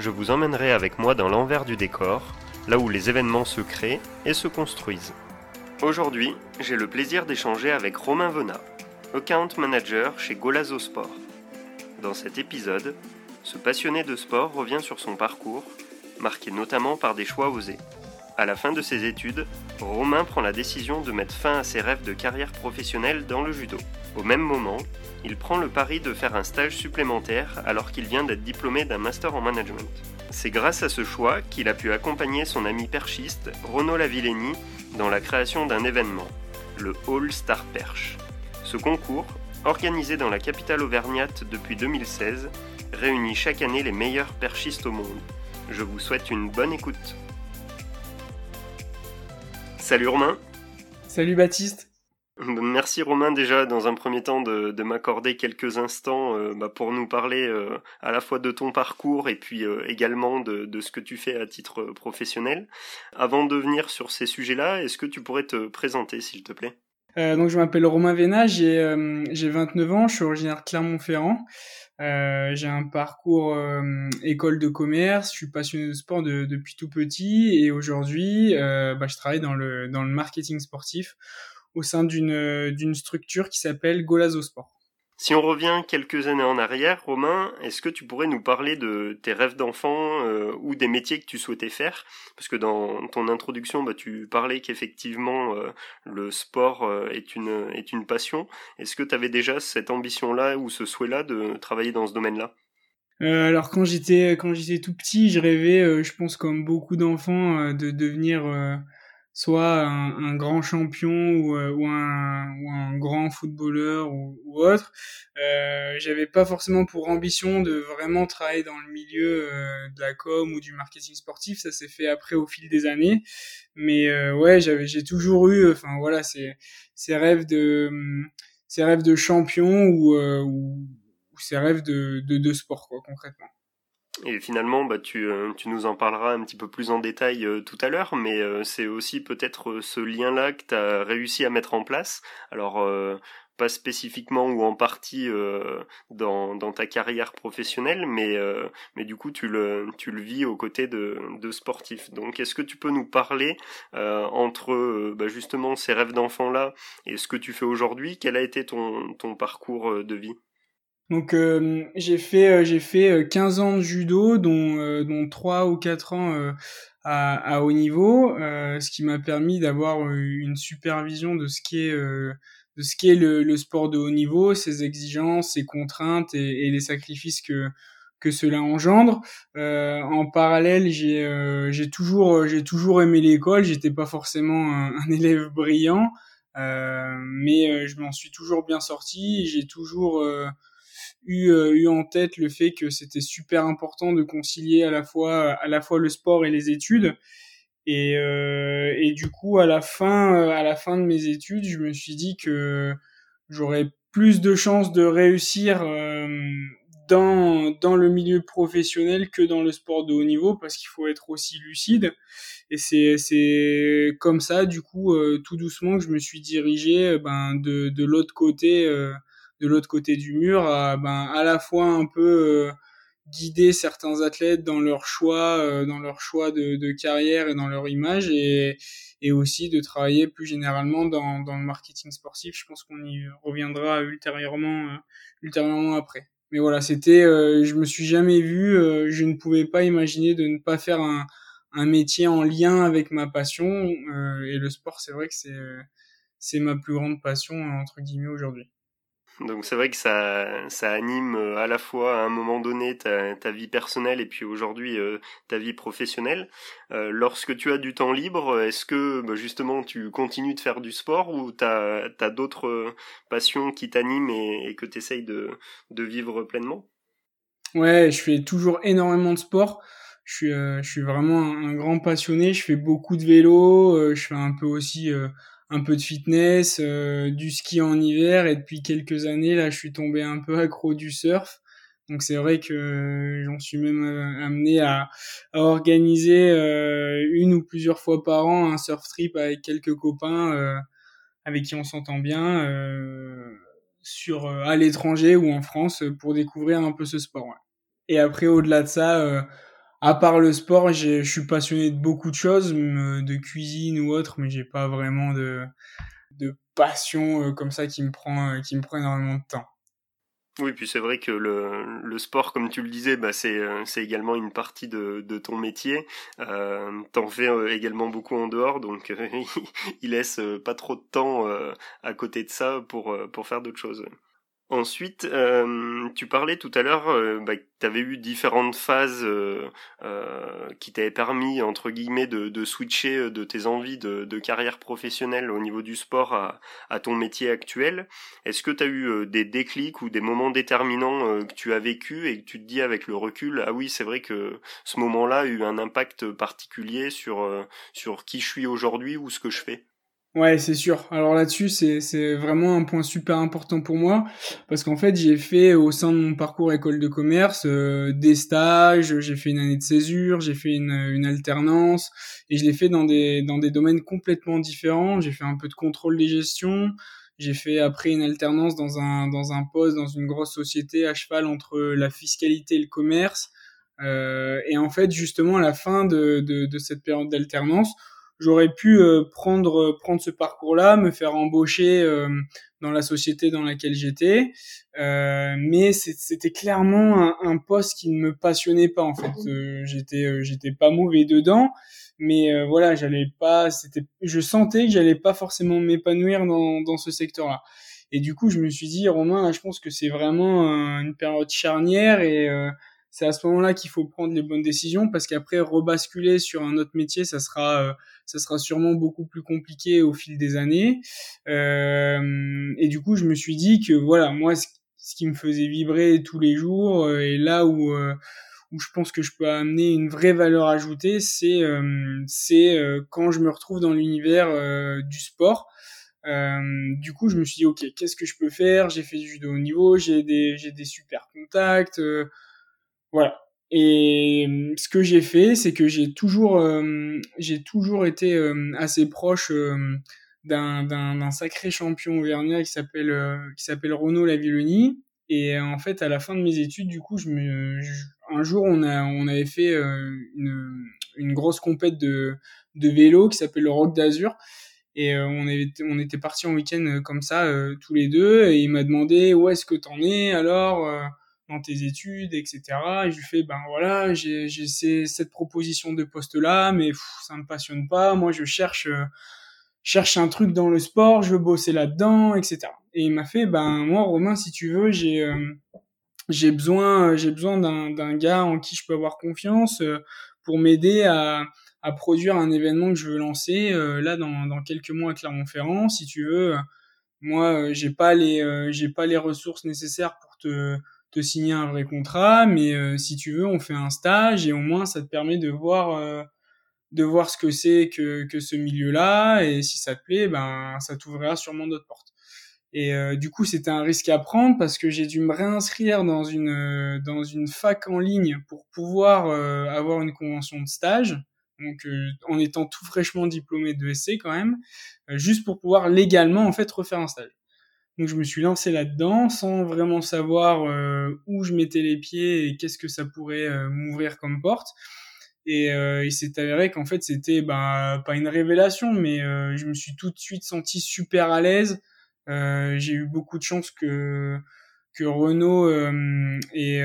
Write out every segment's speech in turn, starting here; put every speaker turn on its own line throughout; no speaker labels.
je vous emmènerai avec moi dans l'envers du décor, là où les événements se créent et se construisent. Aujourd'hui, j'ai le plaisir d'échanger avec Romain Venat, account manager chez Golazo Sport. Dans cet épisode, ce passionné de sport revient sur son parcours, marqué notamment par des choix osés. À la fin de ses études, Romain prend la décision de mettre fin à ses rêves de carrière professionnelle dans le judo. Au même moment, il prend le pari de faire un stage supplémentaire alors qu'il vient d'être diplômé d'un master en management. C'est grâce à ce choix qu'il a pu accompagner son ami perchiste, Renaud Lavillenie, dans la création d'un événement, le All Star Perche. Ce concours, organisé dans la capitale auvergnate depuis 2016, réunit chaque année les meilleurs perchistes au monde. Je vous souhaite une bonne écoute. Salut Romain.
Salut Baptiste.
Merci Romain déjà dans un premier temps de, m'accorder quelques instants euh, bah, pour nous parler euh, à la fois de ton parcours et puis euh, également de, de, ce que tu fais à titre professionnel. Avant de venir sur ces sujets-là, est-ce que tu pourrais te présenter s'il te plaît?
Donc je m'appelle Romain Vénat, j'ai 29 ans, je suis originaire de Clermont-Ferrand. j'ai un parcours école de commerce, je suis passionné de sport depuis tout petit et aujourd'hui bah, je travaille dans le, dans le marketing sportif au sein d'une structure qui s'appelle Golazo Sport.
Si on revient quelques années en arrière, Romain, est-ce que tu pourrais nous parler de tes rêves d'enfant euh, ou des métiers que tu souhaitais faire? Parce que dans ton introduction, bah, tu parlais qu'effectivement euh, le sport euh, est une est une passion. Est-ce que tu avais déjà cette ambition-là ou ce souhait-là de travailler dans ce domaine-là?
Alors quand j'étais quand j'étais tout petit, je rêvais, je pense comme beaucoup d'enfants, de devenir soit un, grand champion ou, euh, ou, un, grand footballeur ou, autre. Euh, J'avais pas forcément pour ambition de vraiment travailler dans le milieu euh, de la com ou du marketing sportif. Ça s'est fait après au fil des années. Mais ouais, j'ai toujours eu, enfin voilà, ces ces rêves de ces rêves de champion ou, ou, ces rêves de, de, de sport quoi concrètement.
Et finalement, bah, tu, euh, tu, nous en parleras un petit peu plus en détail euh, tout à l'heure, mais euh, c'est aussi peut-être ce lien-là que tu as réussi à mettre en place. Alors, pas spécifiquement ou en partie dans, dans, ta carrière professionnelle, mais, mais du coup, tu le, tu le vis aux côtés de, de sportifs. Donc, est-ce que tu peux nous parler entre bah, justement ces rêves d'enfant-là et ce que tu fais aujourd'hui? Quel a été ton, ton parcours de vie?
Donc euh, j'ai fait euh, j'ai fait 15 euh, ans de judo dont dont 3 ou 4 ans à, à, haut niveau ce qui m'a permis d'avoir une supervision de ce qui est de ce qui est le, le, sport de haut niveau, ses exigences, ses contraintes et, et les sacrifices que que cela engendre. Euh, en parallèle, j'ai euh, j'ai toujours j'ai toujours aimé l'école. J'étais pas forcément un, un élève brillant, euh, mais je m'en suis toujours bien sorti. J'ai toujours eu, euh, eu en tête le fait que c'était super important de concilier à la fois à la fois le sport et les études. Et, euh, et du coup, à la fin, euh, à la fin de mes études, je me suis dit que j'aurais plus de chances de réussir dans, dans le milieu professionnel que dans le sport de haut niveau parce qu'il faut être aussi lucide. Et c'est, c'est comme ça, du coup, tout doucement que je me suis dirigé ben, de, de l'autre côté de l'autre côté du mur à, ben, à la fois un peu euh, guider certains athlètes dans leur choix, euh, dans leur choix de, de, carrière et dans leur image et, et aussi de travailler plus généralement dans, dans le marketing sportif. Je pense qu'on y reviendra ultérieurement, euh, ultérieurement après. Mais voilà, c'était, je me suis jamais vu, je ne pouvais pas imaginer de ne pas faire un, un métier en lien avec ma passion et le sport, c'est vrai que c'est c'est ma plus grande passion entre guillemets aujourd'hui.
Donc c'est vrai que ça, ça anime euh, à la fois à un moment donné ta, vie personnelle et puis aujourd'hui euh, ta vie professionnelle. Euh, lorsque tu as du temps libre, est-ce que bah, justement tu continues de faire du sport ou tu as, as d'autres passions qui t'animent et, que tu de, de vivre pleinement?
Ouais, je fais toujours énormément de sport Je suis, je suis vraiment un, grand passionné. Je fais beaucoup de vélo. je fais un peu aussi un peu de fitness, du ski en hiver. Et depuis quelques années, là, je suis tombé un peu accro du surf. Donc c'est vrai que j'en suis même amené à, organiser une ou plusieurs fois par an un surf trip avec quelques copains avec qui on s'entend bien euh, sur euh, à l'étranger ou en France pour découvrir un peu ce sport. Ouais. Et après, au-delà de ça, euh, à part le sport, je suis passionné de beaucoup de choses, de cuisine ou autre, mais j'ai pas vraiment de, de passion comme ça qui me prend qui me prend énormément de temps.
Oui, puis c'est vrai que le, le, sport, comme tu le disais, bah c'est, euh, c'est également une partie de, de ton métier. Euh, t'en fais euh, également beaucoup en dehors, donc il laisse pas trop de temps à côté de ça pour, pour faire d'autres choses. Ensuite, euh, tu parlais tout à l'heure euh, bah, tu eu différentes phases euh, qui t'avaient permis, entre guillemets, de, switcher de tes envies de, carrière professionnelle au niveau du sport à, ton métier actuel. Est-ce que tu as eu des déclics ou des moments déterminants que tu as vécu et que tu te dis avec le recul, ah oui, c'est vrai que ce moment-là a eu un impact particulier sur, sur qui je suis aujourd'hui ou ce que je fais?
Ouais, c'est sûr. Alors là-dessus, c'est, c'est vraiment un point super important pour moi parce qu'en fait, j'ai fait au sein de mon parcours école de commerce euh, des stages, j'ai fait une année de césure, j'ai fait une, une alternance et je l'ai fait dans des dans des domaines complètement différents. J'ai fait un peu de contrôle des gestions, j'ai fait après une alternance dans un dans un poste dans une grosse société à cheval entre la fiscalité et le commerce. Euh, et en fait, justement, à la fin de, de, de cette période d'alternance, j'aurais pu euh, prendre euh, prendre ce parcours-là, me faire embaucher euh, dans la société dans laquelle j'étais, mais c'était clairement un, un, poste qui ne me passionnait pas en fait. j'étais j'étais pas mauvais dedans, mais voilà, j'allais pas. C'était, je sentais que j'allais pas forcément m'épanouir dans dans ce secteur-là. Et du coup, je me suis dit, Romain, là, je pense que c'est vraiment une période charnière et c'est à ce moment-là qu'il faut prendre les bonnes décisions parce qu'après rebasculer sur un autre métier, ça sera euh, ça sera sûrement beaucoup plus compliqué au fil des années. Euh, et du coup, je me suis dit que voilà, moi, ce, qui me faisait vibrer tous les jours euh, et là où où je pense que je peux amener une vraie valeur ajoutée, c'est c'est quand je me retrouve dans l'univers du sport. du coup, je me suis dit ok, qu'est-ce que je peux faire? J'ai fait du judo au niveau, j'ai des j'ai des super contacts. Voilà. Et euh, ce que j'ai fait, c'est que j'ai toujours, euh, j'ai toujours été euh, assez proche d'un, d'un, sacré champion auvergnat qui s'appelle, qui s'appelle Renaud Lavillenie. Et en fait, à la fin de mes études, du coup, je me, un jour, on a, on avait fait une, une grosse compète de, de vélo qui s'appelle le Rock d'Azur. Et on, était, on était partis en week-end comme ça, tous les deux. Et il m'a demandé où est-ce que t'en es alors dans tes études, etc. Et je lui fais, ben voilà, j'ai cette proposition de poste-là, mais ça me passionne pas. Moi, je cherche, euh, cherche un truc dans le sport, je veux bosser là-dedans, etc. Et il m'a fait, ben moi, Romain, si tu veux, j'ai euh, besoin, besoin d'un gars en qui je peux avoir confiance euh, pour m'aider à, produire un événement que je veux lancer là dans, dans quelques mois à Clermont-Ferrand. Si tu veux, moi, j'ai pas les, j'ai pas les ressources nécessaires pour te te signer un vrai contrat, mais euh, si tu veux, on fait un stage et au moins ça te permet de voir euh, de voir ce que c'est que, que ce milieu-là et si ça te plaît, ben ça t'ouvrira sûrement d'autres portes. Et euh, du coup, c'était un risque à prendre parce que j'ai dû me réinscrire dans une dans une fac en ligne pour pouvoir avoir une convention de stage. Donc en étant tout fraîchement diplômé de SC quand même, juste pour pouvoir légalement en fait refaire un stage. Donc je me suis lancé là-dedans sans vraiment savoir euh, où je mettais les pieds et qu'est-ce que ça pourrait euh, m'ouvrir comme porte. Et euh, il s'est avéré qu'en fait c'était bah, pas une révélation, mais je me suis tout de suite senti super à l'aise. J'ai eu beaucoup de chance que que Renaud et,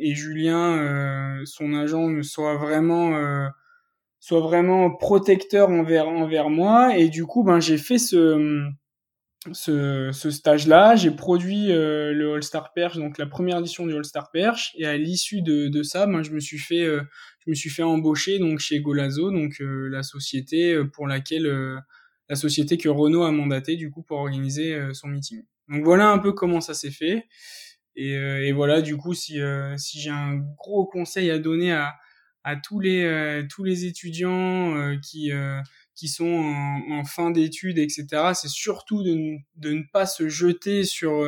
et Julien, son agent, soient vraiment soit vraiment protecteur envers envers moi. Et du coup, ben j'ai fait ce ce, ce stage-là, j'ai produit euh, le All-Star Perch, donc la première édition du All-Star Perch, et à l'issue de, de ça, ben, je me suis fait, euh, je me suis fait embaucher donc chez Golazo, donc euh, la société pour laquelle, la société que Renault a mandaté du coup pour organiser son meeting. Donc voilà un peu comment ça s'est fait, et, et, voilà du coup si si j'ai un gros conseil à donner à à tous les tous les étudiants qui qui sont en, fin d'études, etc. C'est surtout de, de, ne pas se jeter sur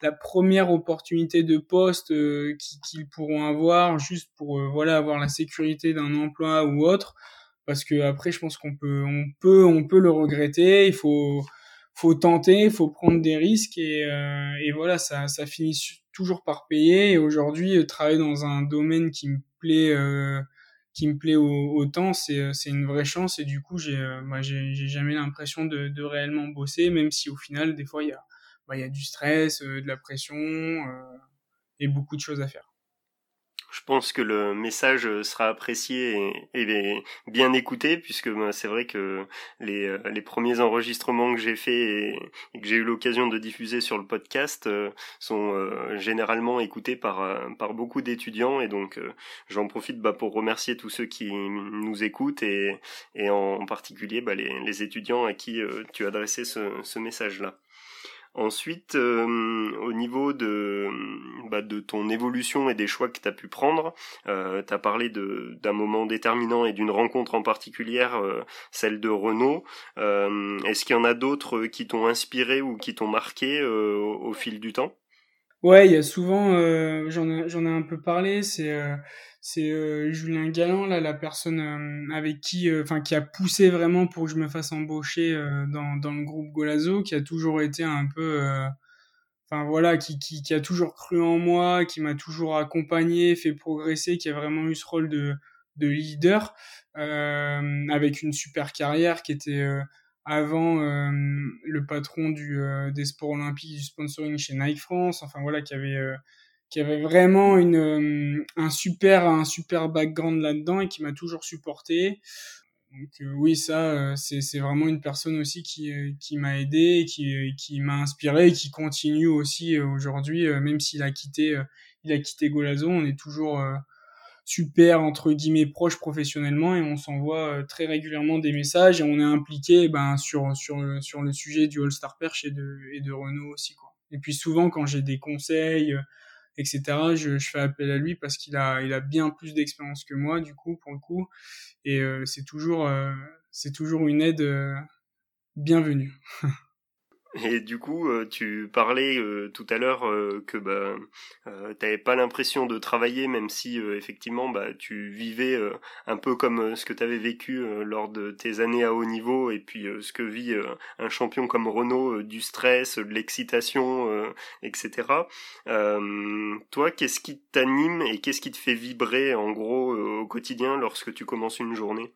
la première opportunité de poste qu'ils pourront avoir juste pour voilà avoir la sécurité d'un emploi ou autre parce que après je pense qu'on peut on peut on peut le regretter il faut faut tenter faut prendre des risques et, euh, et voilà ça ça finit toujours par payer et aujourd'hui euh, travailler dans un domaine qui me plaît euh, qui me plaît autant c'est c'est une vraie chance. Et du coup j'ai moi j'ai jamais l'impression de, de réellement bosser même si au final des fois il y a bah, il y a du stress de la pression et beaucoup de choses à faire
je pense que le message sera apprécié et, bien écouté puisque bah, c'est vrai que les, euh, les, premiers enregistrements que j'ai faits et, que j'ai eu l'occasion de diffuser sur le podcast euh, sont euh, généralement écoutés par, beaucoup d'étudiants et donc j'en profite bah, pour remercier tous ceux qui nous écoutent et, en particulier bah, les, étudiants à qui tu as adressé ce, ce message-là. Ensuite, euh, au niveau de, bah, de ton évolution et des choix que tu as pu prendre, euh, tu as parlé d'un moment déterminant et d'une rencontre en particulière, euh, celle de Renault. Euh, est-ce qu'il y en a d'autres qui t'ont inspiré ou qui t'ont marqué au, au, fil du temps?
Ouais, il y a souvent, j'en ai, ai, un peu parlé, c'est c'est euh, Julien Galland là la personne euh, avec qui euh, enfin qui a poussé vraiment pour que je me fasse embaucher dans le groupe Golazo qui a toujours été un peu enfin voilà qui, qui qui a toujours cru en moi qui m'a toujours accompagné fait progresser qui a vraiment eu ce rôle de de leader avec une super carrière qui était avant le patron du des sports olympiques du sponsoring chez Nike France enfin voilà qui avait qui avait vraiment une, euh, un super, un super background là-dedans et qui m'a toujours supporté. Donc euh, oui, ça, euh, c'est, vraiment une personne aussi qui, qui m'a aidé, qui, qui m'a inspiré et qui continue aussi aujourd'hui, même s'il a quitté, il a quitté Golazo, on est toujours super entre guillemets proche professionnellement et on s'envoie très régulièrement des messages et on est impliqué ben sur sur sur le sujet du All Star Perch et de et de Renault aussi quoi. Et puis souvent quand j'ai des conseils etc. Je, je, fais appel à lui parce qu'il a, il a bien plus d'expérience que moi, du coup, pour le coup. Et euh, c'est toujours, euh, c'est toujours une aide euh, bienvenue.
Et du coup, euh, tu parlais euh, tout à l'heure euh, que bah, t'avais pas l'impression de travailler, même si effectivement bah, tu vivais un peu comme ce que tu avais vécu lors de tes années à haut niveau, et puis ce que vit un champion comme Renault, du stress, de l'excitation, etc. toi, qu'est-ce qui t'anime et qu'est-ce qui te fait vibrer en gros au quotidien lorsque tu commences une journée?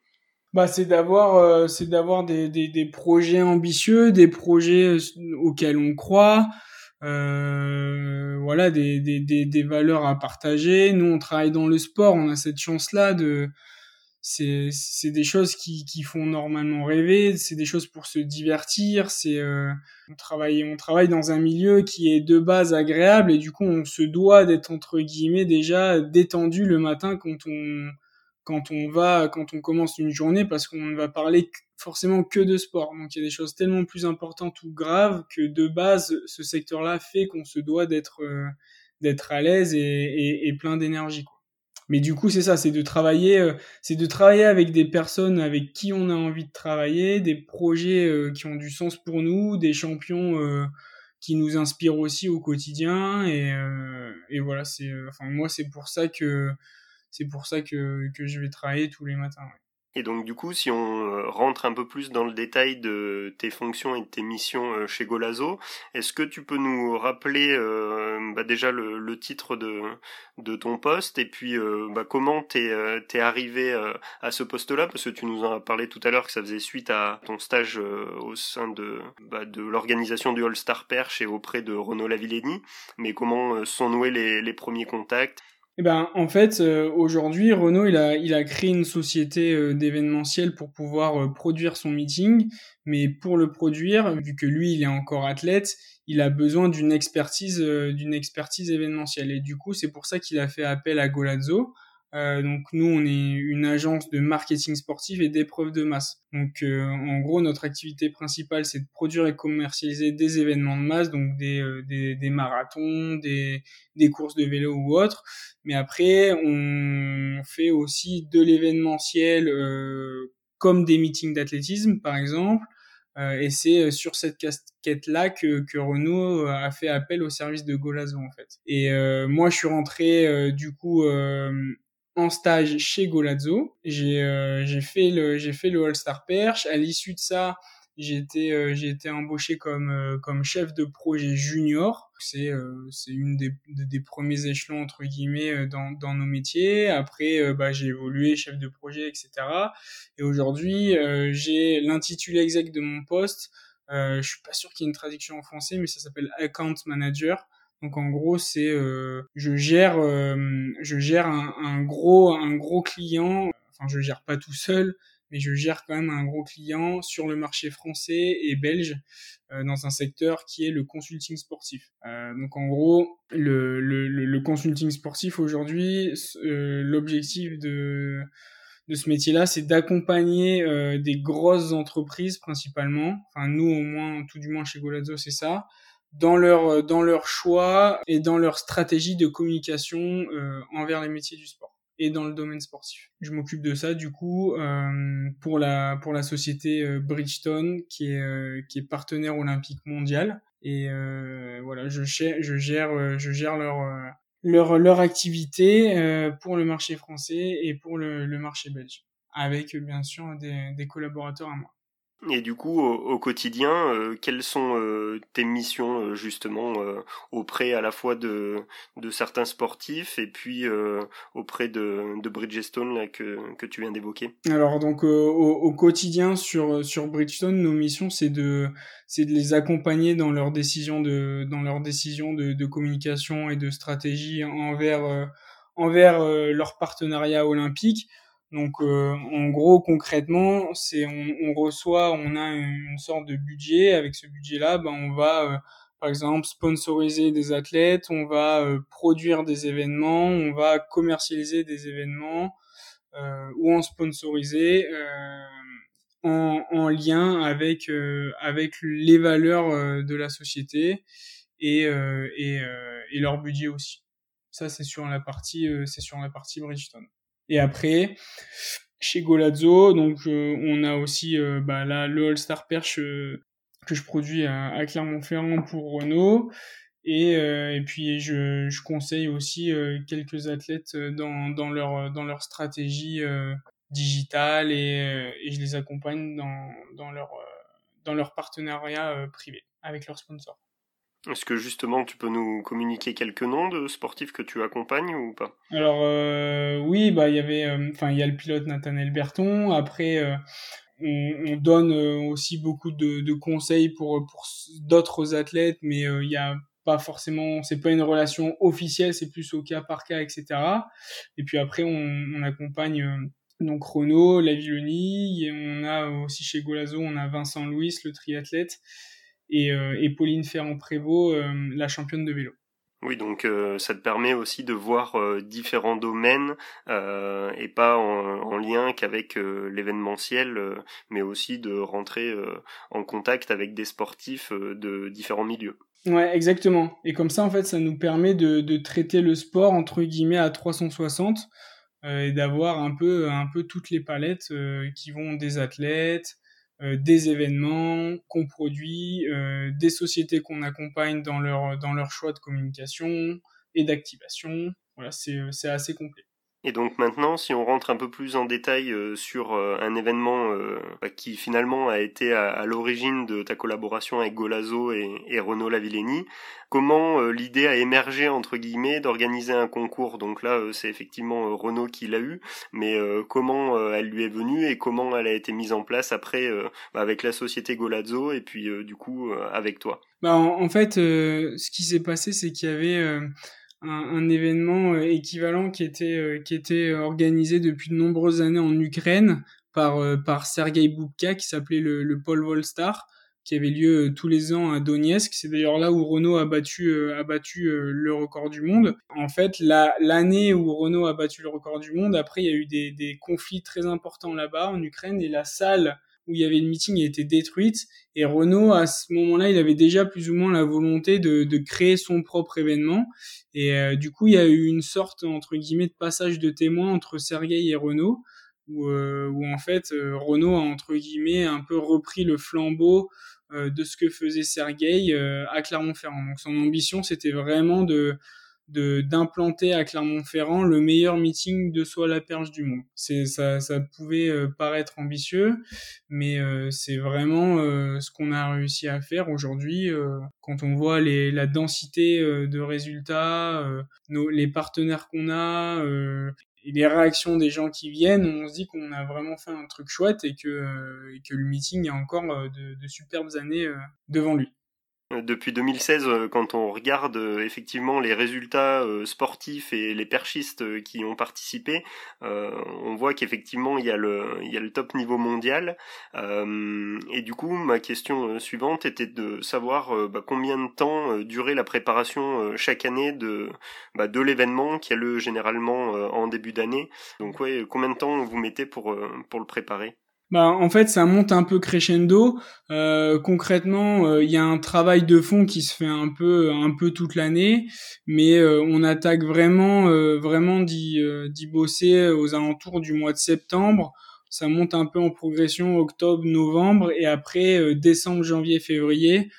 Bah c'est d'avoir euh, c'est d'avoir des, des, des, projets ambitieux des projets euh, auxquels on croit euh, voilà des, des, des, des valeurs à partager. Nous on travaille dans le sport on a cette chance là de c'est c'est des choses qui qui font normalement rêver c'est des choses pour se divertir c'est euh, on travaille on travaille dans un milieu qui est de base agréable et du coup on se doit d'être entre guillemets déjà détendu le matin quand on quand on va, quand on commence une journée, parce qu'on ne va parler forcément que de sport. Donc il y a des choses tellement plus importantes ou graves que de base, ce secteur-là fait qu'on se doit d'être euh, d'être à l'aise et, plein d'énergie. Mais du coup, c'est ça, c'est de travailler, euh, c'est de travailler avec des personnes avec qui on a envie de travailler, des projets euh, qui ont du sens pour nous, des champions qui nous inspirent aussi au quotidien. Et, et voilà, c'est, enfin moi, c'est pour ça que c'est pour ça que, je vais travailler tous les matins.
Et donc du coup, si on euh, rentre un peu plus dans le détail de tes fonctions et de tes missions euh, chez Golazo, est-ce que tu peux nous rappeler euh, bah déjà le, titre de, ton poste et puis bah, comment t'es es arrivé à ce poste-là? Parce que tu nous en as parlé tout à l'heure que ça faisait suite à ton stage au sein de, bah, l'organisation du All Star Perche et auprès de Renaud Lavillenie. Mais comment sont noués les premiers contacts?
Eh ben, en fait, euh, aujourd'hui, Renault, il a, il a créé une société euh, d'événementiel pour pouvoir euh, produire son meeting. Mais pour le produire, vu que lui, il est encore athlète, il a besoin d'une expertise, d'une expertise événementielle. Et du coup, c'est pour ça qu'il a fait appel à Golazzo. Euh, donc nous, on est une agence de marketing sportif et d'épreuves de masse. Donc euh, en gros, notre activité principale, c'est de produire et commercialiser des événements de masse, donc des, euh, des, des, marathons, des, des courses de vélo ou autres. Mais après, on fait aussi de l'événementiel comme des meetings d'athlétisme, par exemple. Euh, et c'est euh, sur cette casquette-là que, que, Renault euh, a fait appel au service de Golazo en fait. Et moi, je suis rentré du coup en stage chez Golazzo. J'ai j'ai fait le j'ai fait le All Star Perche. À l'issue de ça, j'ai été euh, embauché comme euh, comme chef de projet junior. C'est euh, c'est une des, des premiers échelons entre guillemets dans dans nos métiers. Après bah j'ai évolué chef de projet etc. Et aujourd'hui j'ai l'intitulé exact de mon poste. je suis pas sûr qu'il y ait une traduction en français, mais ça s'appelle account manager. Donc en gros, c'est euh, je gère je gère un, gros un gros client. Enfin, je gère pas tout seul, mais je gère quand même un gros client sur le marché français et belge euh, dans un secteur qui est le consulting sportif. Euh, donc en gros, le, le, le consulting sportif aujourd'hui, euh, l'objectif de de ce métier-là, c'est d'accompagner euh, des grosses entreprises principalement. Enfin, nous au moins, tout du moins chez Golazzo, c'est ça dans leur dans leur choix et dans leur stratégie de communication envers les métiers du sport et dans le domaine sportif. Je m'occupe de ça du coup euh, pour la pour la société euh, Bridgestone qui est euh, qui est partenaire olympique mondial et euh, voilà je je gère je gère leur leur leur activité pour le marché français et pour le, le marché belge avec bien sûr des, des collaborateurs à moi.
Et du coup, au, quotidien, euh, quelles sont euh, tes missions euh, justement auprès à la fois de, de certains sportifs et puis auprès de, de Bridgestone là, que, que tu viens d'évoquer?
Alors donc au, au, quotidien sur, sur Bridgestone, nos missions c'est de c'est de les accompagner dans leurs décisions de dans leurs décisions de, de communication et de stratégie envers envers leur partenariat olympique. Donc euh, en gros concrètement, c'est on, reçoit, on a une, sorte de budget. Avec ce budget-là, ben, on va euh, par exemple sponsoriser des athlètes, on va euh, produire des événements, on va commercialiser des événements ou en sponsoriser en, en, lien avec avec les valeurs de la société et et, et leur budget aussi. Ça c'est sur la partie c'est sur la partie Bridgestone. Et après, chez Golazzo, donc euh, on a aussi euh, bah, là le All Star Perche euh, que je produis à, Clermont-Ferrand pour Renault. Et, et puis je, je, conseille aussi quelques athlètes dans, dans, leur, dans leur stratégie digitale et, et, je les accompagne dans, dans, leur, dans leur partenariat privé avec leurs sponsors.
Est-ce que justement tu peux nous communiquer quelques noms de sportifs que tu accompagnes ou pas?
Alors euh, oui, bah il y avait, euh, enfin il y a le pilote Nathaniel Berton. Après, euh, on, on, donne aussi beaucoup de, conseils pour pour d'autres athlètes, mais il y a pas forcément, c'est pas une relation officielle, c'est plus au cas par cas, etc. Et puis après, on, accompagne donc Renault, la Villoni, et on a aussi chez Golazo, on a Vincent Louis, le triathlète et, euh, et Pauline Ferrand-Prévot, euh, la championne de vélo.
Oui, donc euh, ça te permet aussi de voir différents domaines euh, et pas en, en lien qu'avec l'événementiel, mais aussi de rentrer en contact avec des sportifs de différents milieux.
Ouais, exactement. Et comme ça, en fait, ça nous permet de, de traiter le sport entre guillemets à 360 et d'avoir un peu un peu toutes les palettes qui vont des athlètes, des événements qu'on produit, euh, des sociétés qu'on accompagne dans leur, dans leur choix de communication et d'activation. Voilà, c'est assez complet.
Et donc maintenant, si on rentre un peu plus en détail euh, sur euh, un événement euh, bah, qui finalement a été à, l'origine de ta collaboration avec Golazo et, et Renaud Lavillenie, comment l'idée a émergé entre guillemets d'organiser un concours? Donc là, c'est effectivement Renaud qui l'a eu, mais comment elle lui est venue et comment elle a été mise en place après bah, avec la société Golazo et puis du coup avec toi?
Bah, en, en fait, ce qui s'est passé, c'est qu'il y avait un, événement euh, équivalent qui était euh, qui était organisé depuis de nombreuses années en Ukraine par euh, par Sergei Bubka qui s'appelait le, le Paul Volstar qui avait lieu tous les ans à Donetsk. C'est d'ailleurs là où Renault a battu a battu le record du monde. En fait, l'année où Renault a battu le record du monde, après il y a eu des, des conflits très importants là-bas en Ukraine et la salle où il y avait le meeting a été détruite. Et Renault à ce moment-là il avait déjà plus ou moins la volonté de, créer son propre événement. Et euh, du coup il y a eu une sorte entre guillemets de passage de témoin entre Sergei et Renault où, euh, en fait euh, Renault a entre guillemets un peu repris le flambeau de ce que faisait Sergei à Clermont-Ferrand. Donc son ambition c'était vraiment de de d'implanter à Clermont-Ferrand le meilleur meeting de soi la perche du monde. C'est ça ça pouvait euh, paraître ambitieux, mais euh, c'est vraiment euh, ce qu'on a réussi à faire aujourd'hui quand on voit les la densité de résultats, nos, les partenaires qu'on a et les réactions des gens qui viennent, on se dit qu'on a vraiment fait un truc chouette et que, et que le meeting a encore de, de superbes années devant lui.
Depuis 2016, euh, quand on regarde euh, effectivement les résultats euh, sportifs et les perchistes qui ont participé, on voit qu'effectivement il y a le il y a le top niveau mondial. et du coup, ma question suivante était de savoir bah, combien de temps durait la préparation chaque année de bah, de l'événement qui a lieu généralement en début d'année. Donc ouais, combien de temps vous mettez pour pour le préparer?
Bah, en fait, ça monte un peu crescendo. Euh, concrètement, euh, il y a un travail de fond qui se fait un peu, un peu toute l'année, mais euh, on attaque vraiment, vraiment d'y, d'y bosser aux alentours du mois de septembre. Ça monte un peu en progression octobre, novembre, et après décembre, janvier, février.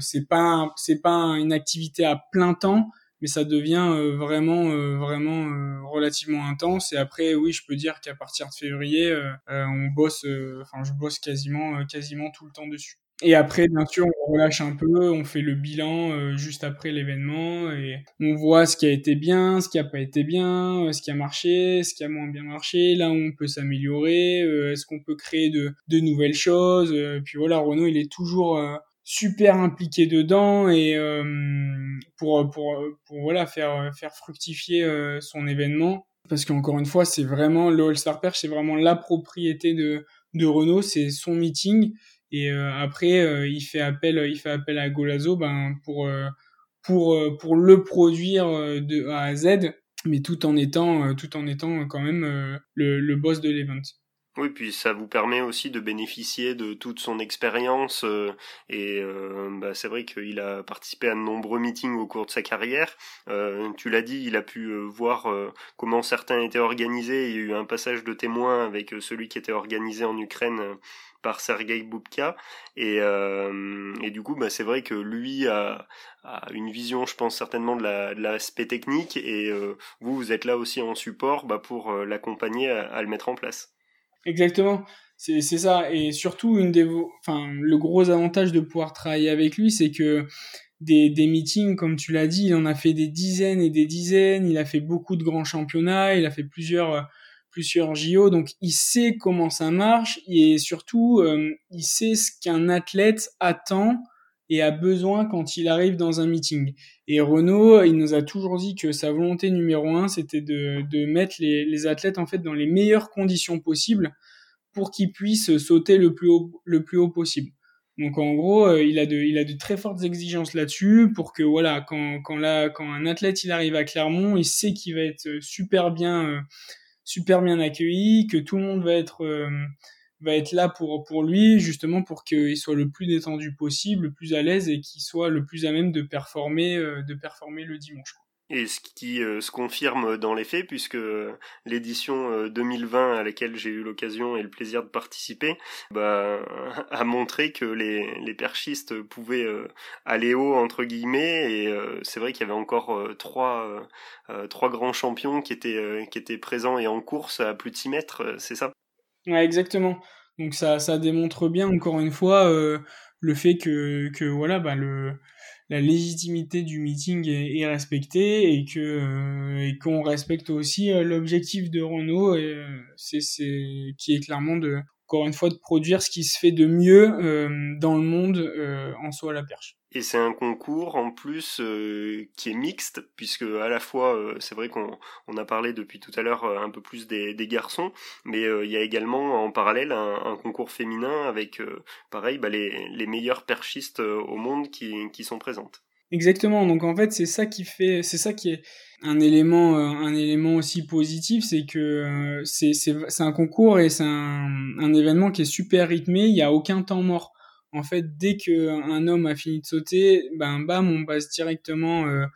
c'est pas, c'est pas une activité à plein temps, mais ça devient euh, vraiment euh, vraiment euh, relativement intense et après oui je peux dire qu'à partir de février on bosse enfin je bosse quasiment quasiment tout le temps dessus et après, bien sûr, on relâche un peu, on fait le bilan juste après l'événement et on voit ce qui a été bien, ce qui a pas été bien, ce qui a marché, ce qui a moins bien marché, là où on peut s'améliorer, est-ce qu'on peut créer de, de nouvelles choses. puis voilà, Renault, il est toujours super impliqué dedans et euh, pour, pour, pour voilà faire faire fructifier euh, son événement parce qu'encore une fois c'est vraiment le All Star Perch c'est vraiment la propriété de de Renault c'est son meeting et euh, après il fait appel il fait appel à Golazo ben pour pour pour le produire de A à Z mais tout en étant tout en étant quand même le, le boss de l'event.
Oui, puis ça vous permet aussi de bénéficier de toute son expérience euh, et euh, bah, c'est vrai qu'il a participé à de nombreux meetings au cours de sa carrière. Euh, tu l'as dit, il a pu voir comment certains étaient organisés. Il y a eu un passage de témoin avec celui qui était organisé en Ukraine par Sergei Boubka et, et du coup bah, c'est vrai que lui a, a, une vision je pense certainement de l'aspect technique et vous vous êtes là aussi en support bah, pour l'accompagner à le mettre en place.
Exactement. C'est, c'est ça. Et surtout, une des, enfin, le gros avantage de pouvoir travailler avec lui, c'est que des, des meetings, comme tu l'as dit, il en a fait des dizaines et des dizaines. Il a fait beaucoup de grands championnats. Il a fait plusieurs, plusieurs JO. Donc, il sait comment ça marche. Et surtout, euh, il sait ce qu'un athlète attend et a besoin quand il arrive dans un meeting. Et Renault, il nous a toujours dit que sa volonté numéro un, c'était de, de mettre les, les, athlètes en fait dans les meilleures conditions possibles pour qu'ils puissent sauter le plus haut, le plus haut possible. Donc en gros, euh, il a de, il a de très fortes exigences là-dessus pour que voilà, quand, quand là, quand un athlète il arrive à Clermont, il sait qu'il va être super bien, euh, super bien accueilli, que tout le monde va être euh, va être là pour, lui, justement pour qu'il soit le plus détendu possible, le plus à l'aise et qu'il soit le plus à même de performer, euh, de performer le dimanche.
Et ce qui euh, se confirme dans les faits, puisque l'édition 2020 euh, à laquelle j'ai eu l'occasion et le plaisir de participer bah, a montré que les, perchistes pouvaient aller haut entre guillemets. Et c'est vrai qu'il y avait encore trois, trois grands champions qui étaient, qui étaient présents et en course à plus de 6 mètres, c'est ça?
Ouais, exactement. Donc ça, ça démontre bien encore une fois euh, le fait que, que voilà, bah, le, la légitimité du meeting est, est respectée et que euh, et qu'on respecte aussi euh, l'objectif de Renault et euh, c'est c'est qui est clairement de encore une fois de produire ce qui se fait de mieux dans le monde en soi à la perche.
Et c'est un concours en plus euh, qui est mixte, puisque à la fois, euh, c'est vrai qu'on on a parlé depuis tout à l'heure un peu plus des, garçons, mais il y a également en parallèle un, concours féminin avec, pareil, bah, les, les meilleures perchistes au monde qui, sont présentes.
Exactement. Donc en fait, c'est ça qui fait, c'est ça qui est un élément, euh, un élément aussi positif, c'est que euh, c'est un concours et c'est un, un événement qui est super rythmé. Il y a aucun temps mort. En fait, dès que un homme a fini de sauter, ben bam, on passe directement euh,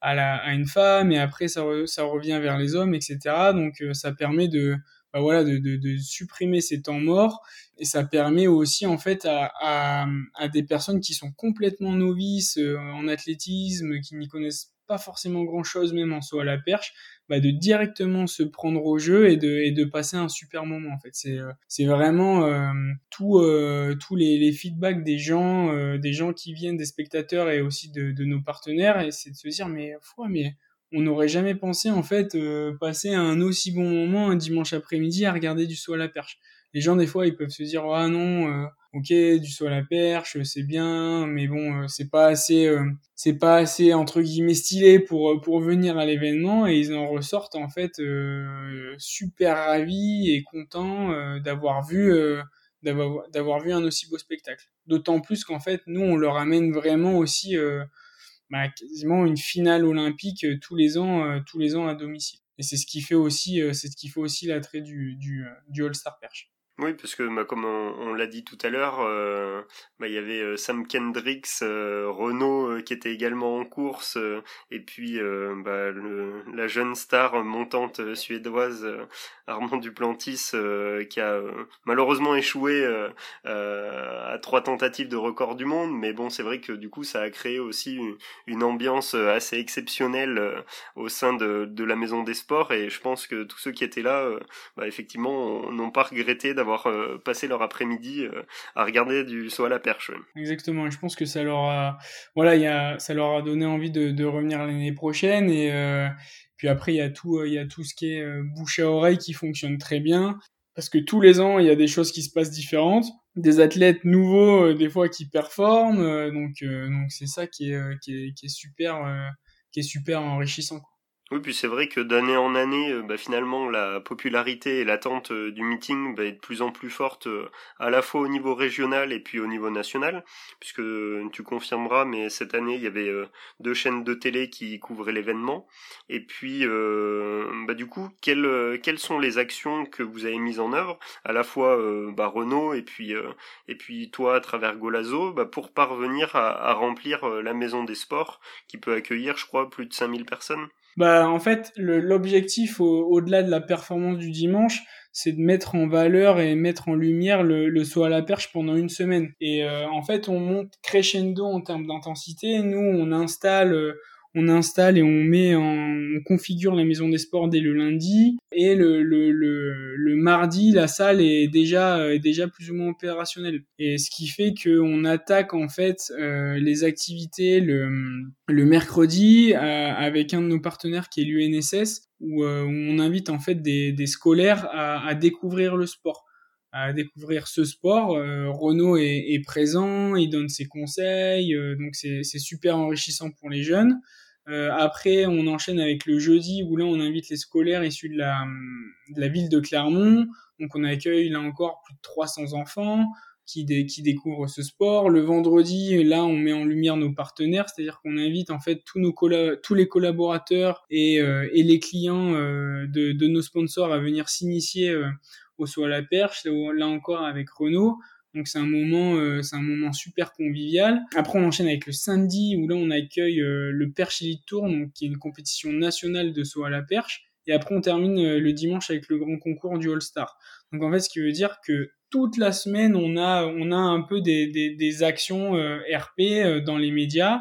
à la une femme et après ça ça revient vers les hommes, etc. Donc ça permet de bah de, supprimer ces temps morts et ça permet aussi en fait à, à, à des personnes qui sont complètement novices euh, en athlétisme, qui n'y connaissent pas forcément grand chose même en saut à la perche, bah de directement se prendre au jeu et de, de passer un super moment en fait. C'est euh, vraiment euh, euh, tous les, feedbacks des gens, des gens qui viennent, des spectateurs et aussi de, nos partenaires et c'est de se dire mais mais on n'aurait jamais pensé en fait passer un aussi bon moment un dimanche après-midi à regarder du saut à la perche. Les gens des fois ils peuvent se dire ah non ok du saut à la perche c'est bien mais bon euh, c'est pas assez c'est pas assez entre guillemets stylé pour pour venir à l'événement et ils en ressortent en fait super ravis et contents d'avoir vu d'avoir d'avoir vu un aussi beau spectacle. D'autant plus qu'en fait nous on leur amène vraiment aussi bah, quasiment une finale olympique euh, tous les ans, euh, tous les ans à domicile. Et c'est ce qui fait aussi, euh, c'est ce qui fait aussi l'attrait du, du, du All-Star Perche.
Oui, parce que bah, comme on, l'a dit tout à l'heure, euh, bah, il y avait euh, Sam Kendricks, euh, Renault qui était également en course, et puis bah, la jeune star montante suédoise Armand Duplantis qui a malheureusement échoué à trois tentatives de record du monde, mais bon, c'est vrai que du coup ça a créé aussi une, ambiance assez exceptionnelle au sein de, de, la maison des sports, et je pense que tous ceux qui étaient là, bah, effectivement, n'ont pas regretté d'avoir euh, passé leur après-midi euh, à regarder du saut à la perche.
Exactement, je pense que ça leur a, voilà, y a, ça leur a donné envie de, revenir l'année prochaine et euh, puis après il y a tout, y a tout ce qui est bouche à oreille qui fonctionne très bien parce que tous les ans il y a des choses qui se passent différentes, des athlètes nouveaux des fois qui performent, donc donc c'est ça qui est, qui est, qui est super qui est super enrichissant.
Oui, puis c'est vrai que d'année en année, euh, bah, finalement, la popularité et l'attente euh, du meeting bah, est de plus en plus forte, euh, à la fois au niveau régional et puis au niveau national, puisque tu confirmeras, mais cette année, il y avait deux chaînes de télé qui couvraient l'événement. Et puis, bah, du coup, quelles, quelles sont les actions que vous avez mises en œuvre, à la fois bah, Renault et puis, et puis toi à travers Golazo, bah, pour parvenir à, à remplir la maison des sports, qui peut accueillir, je crois, plus de 5000 personnes?
Bah, en fait, l'objectif au-delà de la performance du dimanche, c'est de mettre en valeur et mettre en lumière le, le saut à la perche pendant une semaine. Et euh, en fait, on monte crescendo en termes d'intensité. Nous, on installe euh, on installe et on met en, on configure la maison des sports dès le lundi. Et le, le, le, le mardi la salle est déjà déjà plus ou moins opérationnelle. Et ce qui fait que on attaque en fait euh, les activités le, le mercredi euh, avec un de nos partenaires qui est l'UNSS où, euh, où, on invite en fait des, des scolaires à, à découvrir le sport à découvrir ce sport. Euh, Renaud est, est, présent, il donne ses conseils, euh, donc c'est super enrichissant pour les jeunes. Euh, après, on enchaîne avec le jeudi où là, on invite les scolaires issus de la, de la ville de Clermont. Donc, on accueille là encore plus de 300 enfants qui, qui découvrent ce sport. Le vendredi, là, on met en lumière nos partenaires, c'est-à-dire qu'on invite en fait tous, nos tous les collaborateurs et, euh, et les clients euh, de, de, nos sponsors à venir s'initier euh, au saut à la perche. Là encore avec Renault. Donc c'est un moment, euh, c'est un moment super convivial. Après on enchaîne avec le samedi où là on accueille euh, le Perche Elite Tour, donc qui est une compétition nationale de saut à la perche. Et après on termine euh, le dimanche avec le grand concours du All Star. Donc en fait ce qui veut dire que toute la semaine on a on a un peu des, des, actions RP dans les médias,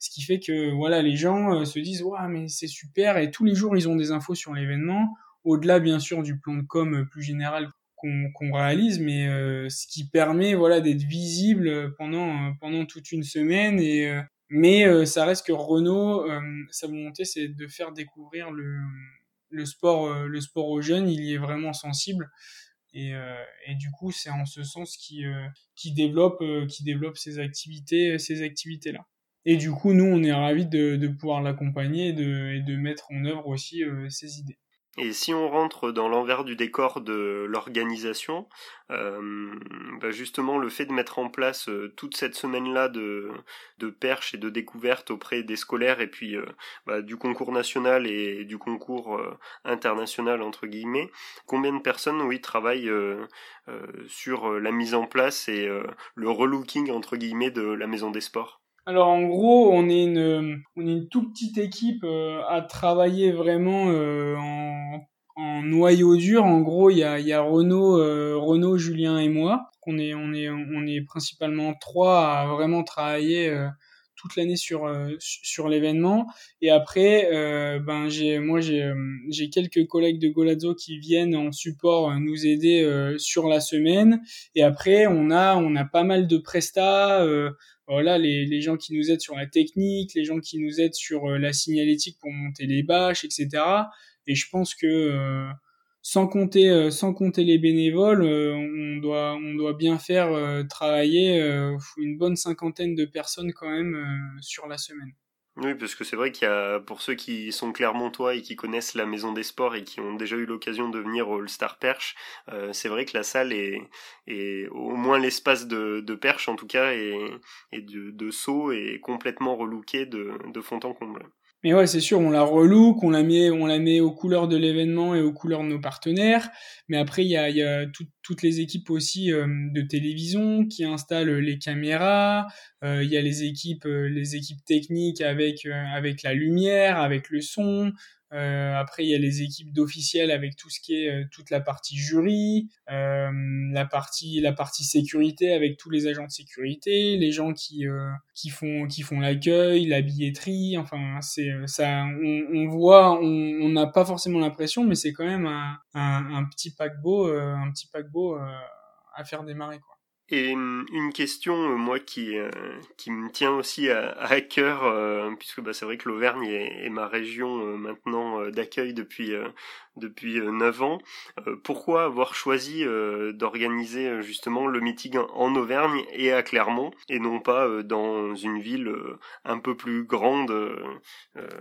ce qui fait que voilà les gens se disent ouais mais c'est super et tous les jours ils ont des infos sur l'événement. Au-delà bien sûr du plan de com plus général qu'on réalise, mais euh, ce qui permet voilà d'être visible pendant euh, pendant toute une semaine. Et euh, mais ça reste que Renault, sa volonté c'est de faire découvrir le le sport le sport aux jeunes. Il y est vraiment sensible. Et, et du coup, c'est en ce sens qui qui développe qui développe ces activités ces activités là. Et du coup, nous, on est ravis de, de pouvoir l'accompagner et de, et de mettre en œuvre aussi ses idées.
Et si on rentre dans l'envers du décor de l'organisation, euh, bah justement le fait de mettre en place euh, toute cette semaine-là de, de perche et de découverte auprès des scolaires et puis euh, bah, du concours national et du concours international entre guillemets, combien de personnes oui travaillent sur la mise en place et le relooking entre guillemets de la maison des sports?
Alors en gros, on est une, on est une toute petite équipe euh, à travailler vraiment euh, en, en, noyau dur. En gros, il y a, y a Renaud, euh, Renaud, Julien et moi. On est, on est, on est principalement trois à vraiment travailler toute l'année sur sur l'événement. Et après, ben j'ai, moi j'ai, j'ai quelques collègues de Golazzo qui viennent en support nous aider sur la semaine. Et après, on a, on a pas mal de prestats voilà les, les, gens qui nous aident sur la technique, les gens qui nous aident sur euh, la signalétique pour monter les bâches, etc. Et je pense que euh, sans compter euh, les bénévoles, on doit bien faire travailler une bonne cinquantaine de personnes quand même sur la semaine.
Oui, parce que c'est vrai qu'il y a, pour ceux qui sont clermontois et qui connaissent la Maison des Sports et qui ont déjà eu l'occasion de venir au Star Perche, euh, c'est vrai que la salle est, est au moins l'espace de, de, perche en tout cas et, et de, de saut est complètement relooké de fond en comble.
Mais ouais, c'est sûr, on la relook, on la met, on la met aux couleurs de l'événement et aux couleurs de nos partenaires. Mais après, il y a, toutes les équipes aussi euh, de télévision qui installent les caméras. Euh, il y a les équipes, euh, les équipes techniques avec avec la lumière, avec le son. Euh, après, il y a les équipes d'officiels avec tout ce qui est euh, toute la partie jury, euh, la partie la partie sécurité avec tous les agents de sécurité, les gens qui euh, qui font qui font l'accueil, la billetterie. Enfin, c'est ça. On, on voit, on n'a pas forcément l'impression, mais c'est quand même un, un, un, petit paquebot, un petit paquebot à faire démarrer quoi.
Et hum, une question, euh, moi, qui, euh, qui me tient aussi à, cœur, euh, puisque bah, c'est vrai que l'Auvergne est, ma région maintenant d'accueil depuis depuis 9 ans. pourquoi avoir choisi d'organiser justement le meeting en Auvergne et à Clermont, et non pas dans une ville un peu plus grande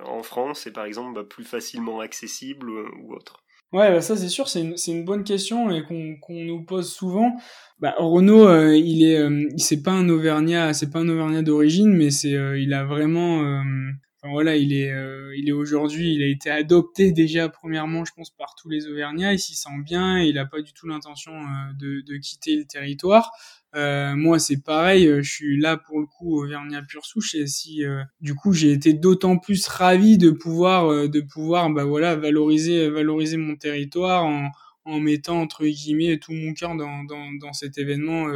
en France et par exemple bah, plus facilement accessible ou autre?
Ouais, bah ça c'est sûr, c'est une, une bonne question et qu'on nous pose souvent. Bah, Renaud, euh, il est, euh, c'est pas un Auvergnat, c'est pas un Auvergnat d'origine, mais c'est, euh, il a vraiment, enfin, voilà, il est, il est aujourd'hui, il a été adopté déjà premièrement, je pense, par tous les Auvergnats. Il s'y sent bien, il a pas du tout l'intention de, de quitter le territoire. Euh, moi, c'est pareil, euh, je suis là pour le coup Auvergnat pure souche et si euh, du coup j'ai été d'autant plus ravi de pouvoir de pouvoir bah voilà valoriser valoriser mon territoire en, en mettant entre guillemets tout mon cœur dans, dans cet événement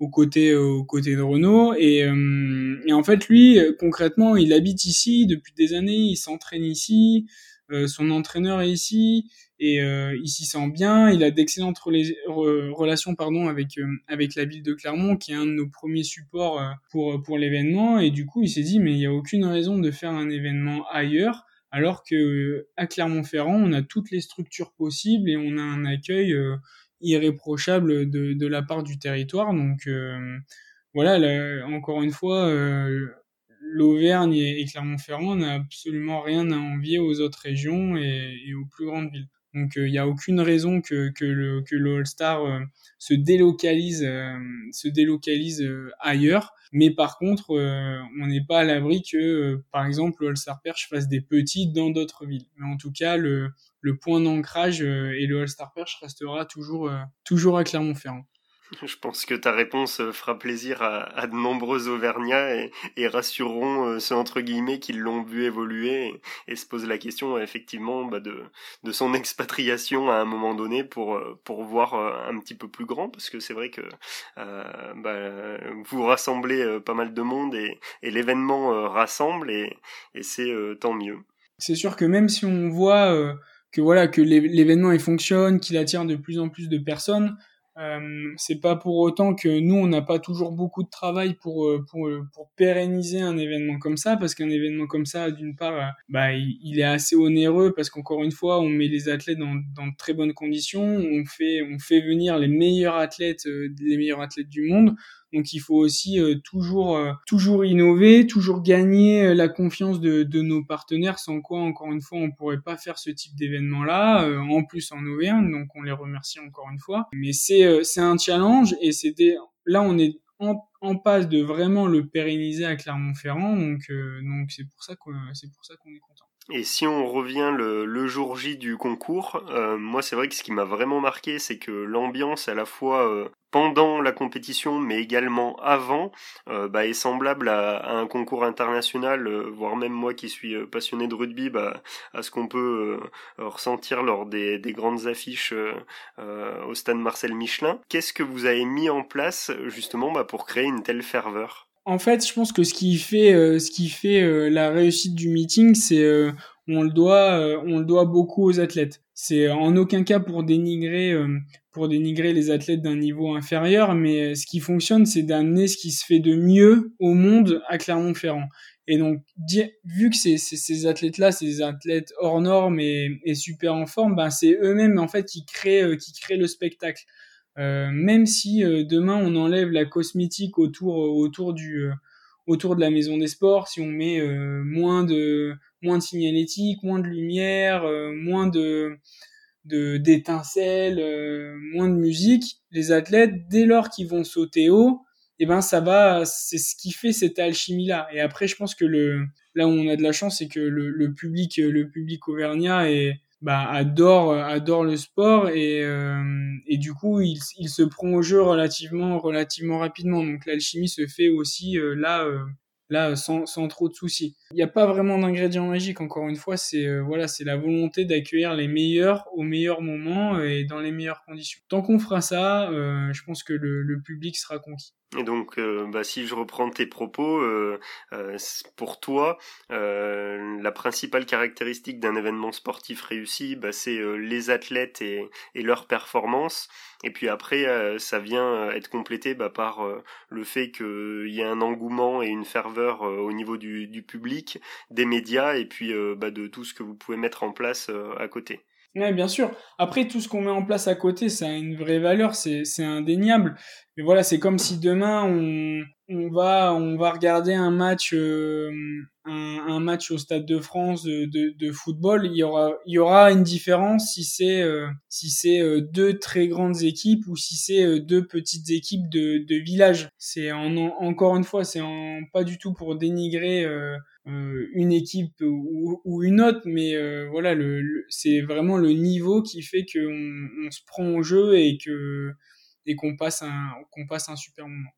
aux côtés aux côtés de Renault et, et en fait lui concrètement il habite ici depuis des années, il s'entraîne ici, son entraîneur est ici et euh, il s'y sent bien. Il a d'excellentes relations pardon avec euh, avec la ville de Clermont, qui est un de nos premiers supports euh, pour pour l'événement. Et du coup, il s'est dit mais il n'y a aucune raison de faire un événement ailleurs, alors que à Clermont-Ferrand, on a toutes les structures possibles et on a un accueil irréprochable de de la part du territoire. Donc voilà, encore une fois. L'Auvergne et Clermont-Ferrand n'a absolument rien à envier aux autres régions et, aux plus grandes villes. Donc il euh, n'y a aucune raison que, que le, que le All-Star euh, se délocalise, euh, se délocalise ailleurs. Mais par contre, on n'est pas à l'abri que, par exemple, le All-Star Perche fasse des petits dans d'autres villes. Mais en tout cas, le, le point d'ancrage et le All-Star Perche restera toujours, toujours à Clermont-Ferrand.
Je pense que ta réponse euh, fera plaisir à, de nombreux Auvergnats et, et rassureront euh, ceux entre guillemets qui l'ont vu évoluer et, se posent la question effectivement bah, de, de son expatriation à un moment donné pour, euh, pour voir un petit peu plus grand parce que c'est vrai que euh, bah, vous rassemblez pas mal de monde et, et l'événement rassemble et, et c'est tant mieux.
C'est sûr que même si on voit que voilà que l'événement il fonctionne, qu'il attire de plus en plus de personnes, euh, c'est pas pour autant que nous on n'a pas toujours beaucoup de travail pour euh, pour euh, pour pérenniser un événement comme ça parce qu'un événement comme ça d'une part bah il, est assez onéreux parce qu'encore une fois on met les athlètes dans dans de très bonnes conditions on fait on fait venir les meilleurs athlètes les meilleurs athlètes du monde Donc il faut aussi toujours toujours innover, toujours gagner la confiance de, de, nos partenaires, sans quoi encore une fois on pourrait pas faire ce type d'événement là. en plus en Auvergne, donc on les remercie encore une fois. Mais c'est c'est un challenge et c'était là on est en, en, passe de vraiment le pérenniser à Clermont-Ferrand, donc donc c'est pour ça que c'est pour ça qu'on est content.
Et si on revient le, le jour J du concours, euh, moi c'est vrai que ce qui m'a vraiment marqué, c'est que l'ambiance à la fois euh, pendant la compétition, mais également avant, euh, bah, est semblable à, un concours international, voire même moi qui suis passionné de rugby, bah, à ce qu'on peut ressentir lors des, des grandes affiches au stade Marcel Michelin. Qu'est-ce que vous avez mis en place justement bah, pour créer une telle ferveur?
En fait, je pense que ce qui fait, euh, ce qui fait euh, la réussite du meeting, c'est euh, on le doit, on le doit beaucoup aux athlètes. C'est en aucun cas pour dénigrer, pour dénigrer les athlètes d'un niveau inférieur, mais ce qui fonctionne, c'est d'amener ce qui se fait de mieux au monde à Clermont-Ferrand. Et donc, vu que ces, ces, athlètes-là, des athlètes hors normes et, et super en forme, ben c'est eux-mêmes en fait qui créent, qui créent le spectacle. Euh, même si euh, demain on enlève la cosmétique autour euh, autour du autour de la maison des sports, si on met moins de moins de signalétique, moins de lumière, moins de d'étincelles, moins de musique, les athlètes dès lors qu'ils vont sauter haut, et eh ben ça va, c'est ce qui fait cette alchimie là. Et après, je pense que là où on a de la chance, c'est que le, le public le public auvergnat est bah, adore adore le sport et euh, et du coup il, il se prend au jeu relativement relativement rapidement. Donc l'alchimie se fait aussi euh, là euh, là sans, sans trop de soucis. Il n'y a pas vraiment d'ingrédient magique encore une fois. C'est voilà c'est la volonté d'accueillir les meilleurs au meilleur moment et dans les meilleures conditions. Tant qu'on fera ça je pense que le, le public sera conquis
et donc, euh, bah, si je reprends tes propos, euh, euh, pour toi, la principale caractéristique d'un événement sportif réussi, bah, c'est les athlètes et, et leur performance. Et puis après, ça vient être complété bah, par le fait qu'il y a un engouement et une ferveur au niveau du, du, public, des médias et puis bah, de tout ce que vous pouvez mettre en place à côté.
Oui, bien sûr. Après, tout ce qu'on met en place à côté, ça a une vraie valeur, c'est, indéniable. Mais voilà, c'est comme si demain on, on va on va regarder un match euh, un, un, match au stade de France de, de, de, football. Il y aura il y aura une différence si c'est euh, si c'est euh, deux très grandes équipes ou si c'est deux petites équipes de, de village. C'est en, encore une fois, c'est en, pas du tout pour dénigrer euh, une équipe ou, ou, une autre, mais euh, voilà, le, c'est vraiment le niveau qui fait qu'on on se prend au jeu et que et qu'on passe un qu'on passe un super moment.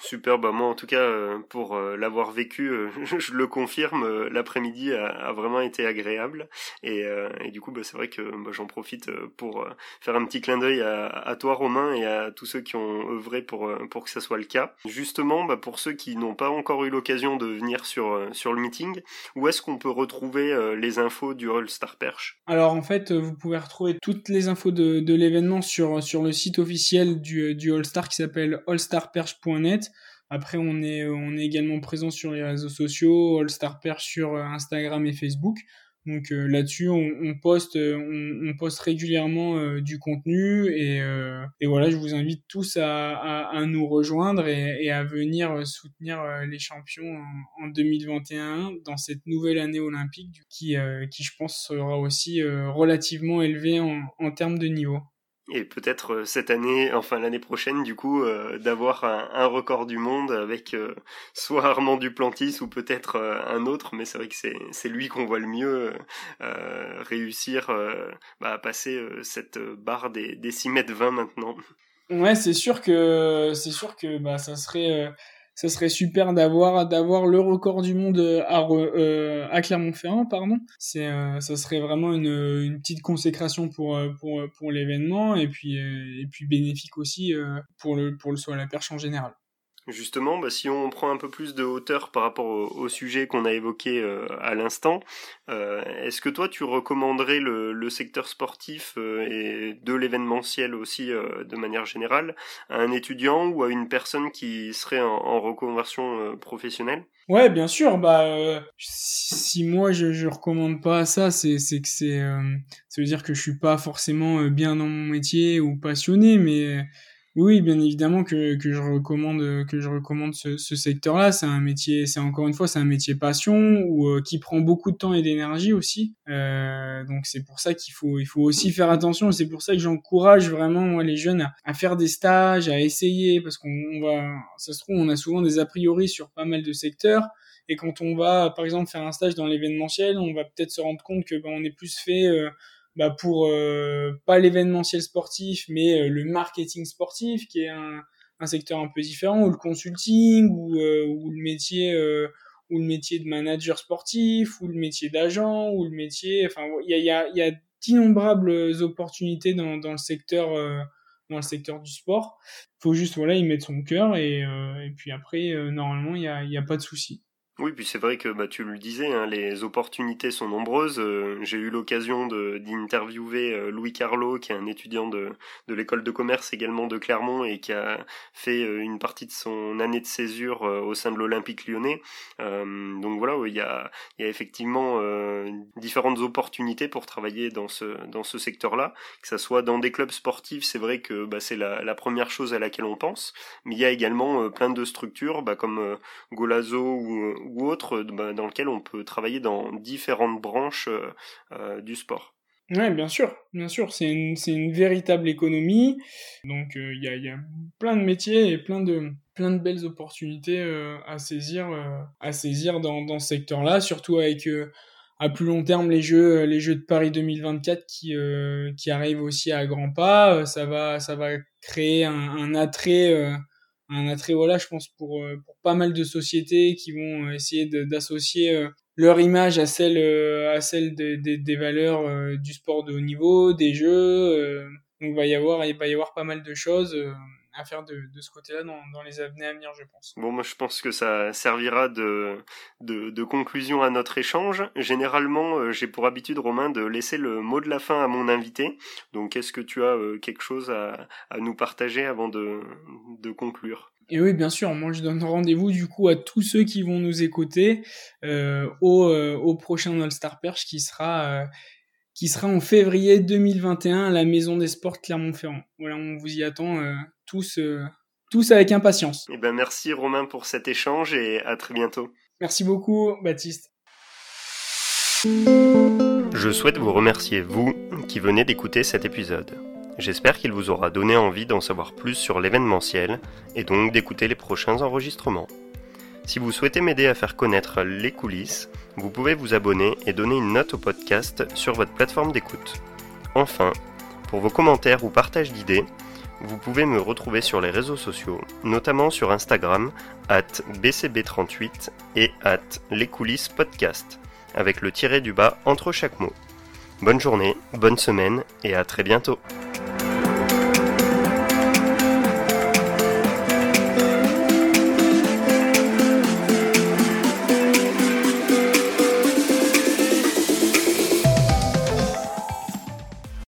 Super, bah moi en tout cas euh, pour euh, l'avoir vécu, euh, je le confirme, l'après-midi a, vraiment été agréable. Et, du coup bah, c'est vrai que bah, j'en profite pour faire un petit clin d'œil à, à, toi Romain et à tous ceux qui ont œuvré pour pour que ça soit le cas. Justement, bah, pour ceux qui n'ont pas encore eu l'occasion de venir sur sur le meeting, où est-ce qu'on peut retrouver les infos du All Star Perche
Alors en fait, vous pouvez retrouver toutes les infos de, de l'événement sur sur le site officiel du du All Star qui s'appelle allstarperche.net après, on est, on est également présent sur les réseaux sociaux, All Star Perche sur euh, Instagram et Facebook. Donc euh, là-dessus, on, poste, euh, on, poste régulièrement du contenu et, et, voilà, je vous invite tous à, à, nous rejoindre et, à venir soutenir les champions en, en, 2021 dans cette nouvelle année olympique qui, qui je pense sera aussi relativement élevée en, en termes de niveau
et peut-être euh, cette année, enfin l'année prochaine du coup, euh, d'avoir un, record du monde avec euh, soit Armand Duplantis ou peut-être un autre, mais c'est vrai que c'est lui qu'on voit le mieux réussir bah, à passer cette barre des, des 6 mètres 20 maintenant.
Ouais, c'est sûr que c'est sûr que bah ça serait ça serait super d'avoir d'avoir le record du monde euh, à, euh, à Clermont-Ferrand pardon. C'est euh, ça serait vraiment une, une petite consécration pour pour pour l'événement et puis et puis bénéfique aussi pour le pour le saut à la perche en général
Justement, bah, si on prend un peu plus de hauteur par rapport au, sujet qu'on a évoqué euh, à l'instant, euh, est-ce que toi tu recommanderais le, secteur sportif euh, et de l'événementiel aussi de manière générale à un étudiant ou à une personne qui serait en, reconversion professionnelle?
Ouais, bien sûr. Bah, si moi je, je recommande pas ça, c'est que c'est ça veut dire que je suis pas forcément bien dans mon métier ou passionné, mais Oui, bien évidemment que, que je recommande que je recommande ce, ce secteur-là. C'est un métier, c'est encore une fois, c'est un métier passion ou euh, qui prend beaucoup de temps et d'énergie aussi. Euh, donc c'est pour ça qu'il faut il faut aussi faire attention. C'est pour ça que j'encourage vraiment moi les jeunes à, à, faire des stages, à essayer parce qu'on va, ça se trouve, on a souvent des a priori sur pas mal de secteurs. Et quand on va, par exemple, faire un stage dans l'événementiel, on va peut-être se rendre compte que ben, on est plus fait euh, bah, pour euh, pas l'événementiel sportif, mais euh, le marketing sportif, qui est un, un, secteur un peu différent, ou le consulting, ou, euh, ou le métier ou le métier de manager sportif, ou le métier d'agent, ou le métier, enfin, il y a, y, a, y a d'innombrables opportunités dans, dans le secteur dans le secteur du sport. Faut juste voilà y mettre son cœur et, et puis après normalement il y a, y a pas de souci.
Oui, puis c'est vrai que bah, tu le disais, hein, les opportunités sont nombreuses. Euh, j'ai eu l'occasion d'interviewer euh, Louis Carlo, qui est un étudiant de, de l'école de commerce également de Clermont et qui a fait euh, une partie de son année de césure au sein de l'Olympique lyonnais. donc voilà, il y a, y a effectivement différentes opportunités pour travailler dans ce, dans ce secteur-là, que ça soit dans des clubs sportifs, c'est vrai que bah, c'est la, la, première chose à laquelle on pense, mais il y a également plein de structures bah, comme Golazo ou ou autre bah, dans lequel on peut travailler dans différentes branches euh, euh, du sport.
Oui, bien sûr, bien sûr, c'est une, une, véritable économie. Donc euh, il y, a, y, a, plein de métiers et plein de, plein de belles opportunités à saisir, à saisir dans, dans ce secteur-là, surtout avec à plus long terme les jeux, les jeux de Paris 2024 qui, qui arrivent aussi à grands pas. Ça va, ça va créer un attrait un attrait voilà je pense pour euh, pour pas mal de sociétés qui vont euh, essayer d'associer euh, leur image à celle à celle de, des valeurs du sport de haut niveau des jeux donc va y avoir il va y avoir pas mal de choses à faire de, de ce côté-là dans, dans, les années à venir, je pense.
Bon, moi je pense que ça servira de, de, de conclusion à notre échange. Généralement, j'ai pour habitude, Romain, de laisser le mot de la fin à mon invité. Donc, est-ce que tu as quelque chose à, à nous partager avant de, de conclure?
Et oui, bien sûr, moi je donne rendez-vous du coup à tous ceux qui vont nous écouter euh, au, euh, au prochain All-Star Perche qui sera, euh, qui sera en février 2021 à la Maison des Sports Clermont-Ferrand. Voilà, on vous y attend euh, tous, euh, tous avec impatience.
Et eh ben merci Romain pour cet échange et à très bientôt.
Merci beaucoup Baptiste.
Je souhaite vous remercier, vous, qui venez d'écouter cet épisode. J'espère qu'il vous aura donné envie d'en savoir plus sur l'événementiel et donc d'écouter les prochains enregistrements. Si vous souhaitez m'aider à faire connaître les coulisses, vous pouvez vous abonner et donner une note au podcast sur votre plateforme d'écoute. Enfin, pour vos commentaires ou partages d'idées, vous pouvez me retrouver sur les réseaux sociaux, notamment sur Instagram, at bcb38 et at les avec le tiré du bas entre chaque mot. Bonne journée, bonne semaine et à très bientôt.